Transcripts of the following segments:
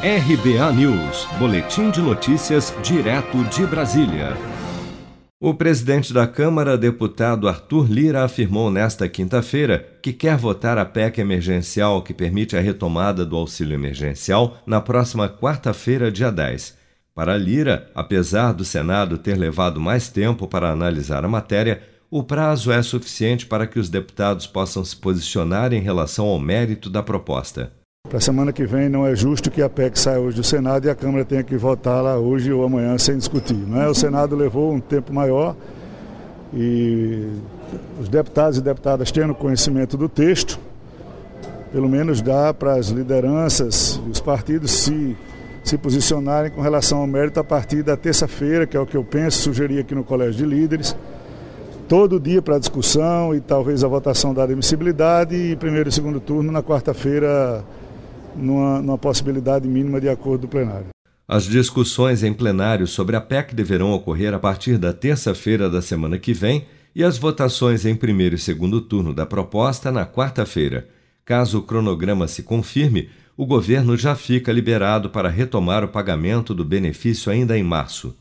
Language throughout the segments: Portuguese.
RBA News, Boletim de Notícias, direto de Brasília. O presidente da Câmara, deputado Arthur Lira, afirmou nesta quinta-feira que quer votar a PEC emergencial que permite a retomada do auxílio emergencial na próxima quarta-feira, dia 10. Para Lira, apesar do Senado ter levado mais tempo para analisar a matéria, o prazo é suficiente para que os deputados possam se posicionar em relação ao mérito da proposta. Para a semana que vem não é justo que a PEC saia hoje do Senado e a Câmara tenha que votar lá hoje ou amanhã sem discutir. Não é? O Senado levou um tempo maior e os deputados e deputadas tendo conhecimento do texto, pelo menos dá para as lideranças e os partidos se, se posicionarem com relação ao mérito a partir da terça-feira, que é o que eu penso, sugeri aqui no Colégio de Líderes todo dia para discussão e talvez a votação da admissibilidade e primeiro e segundo turno na quarta-feira numa, numa possibilidade mínima de acordo do plenário. As discussões em plenário sobre a PEC deverão ocorrer a partir da terça-feira da semana que vem e as votações em primeiro e segundo turno da proposta na quarta-feira. Caso o cronograma se confirme, o governo já fica liberado para retomar o pagamento do benefício ainda em março.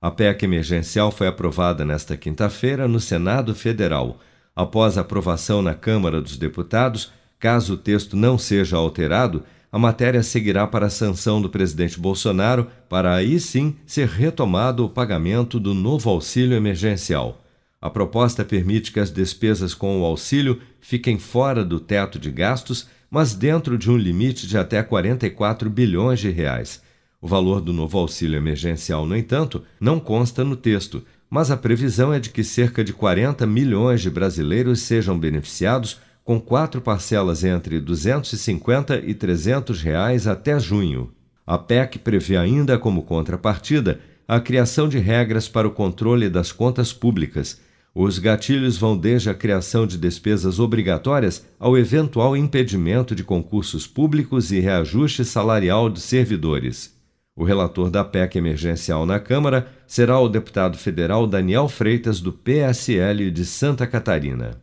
A PEC emergencial foi aprovada nesta quinta-feira no Senado Federal. Após aprovação na Câmara dos Deputados, caso o texto não seja alterado, a matéria seguirá para a sanção do presidente Bolsonaro, para aí sim ser retomado o pagamento do novo auxílio emergencial. A proposta permite que as despesas com o auxílio fiquem fora do teto de gastos, mas dentro de um limite de até 44 bilhões de reais. O valor do novo auxílio emergencial, no entanto, não consta no texto, mas a previsão é de que cerca de 40 milhões de brasileiros sejam beneficiados com quatro parcelas entre R$ 250 e 300 reais até junho. A PEC prevê ainda como contrapartida a criação de regras para o controle das contas públicas. Os gatilhos vão desde a criação de despesas obrigatórias ao eventual impedimento de concursos públicos e reajuste salarial de servidores. O relator da PEC emergencial na Câmara será o deputado federal Daniel Freitas, do PSL de Santa Catarina.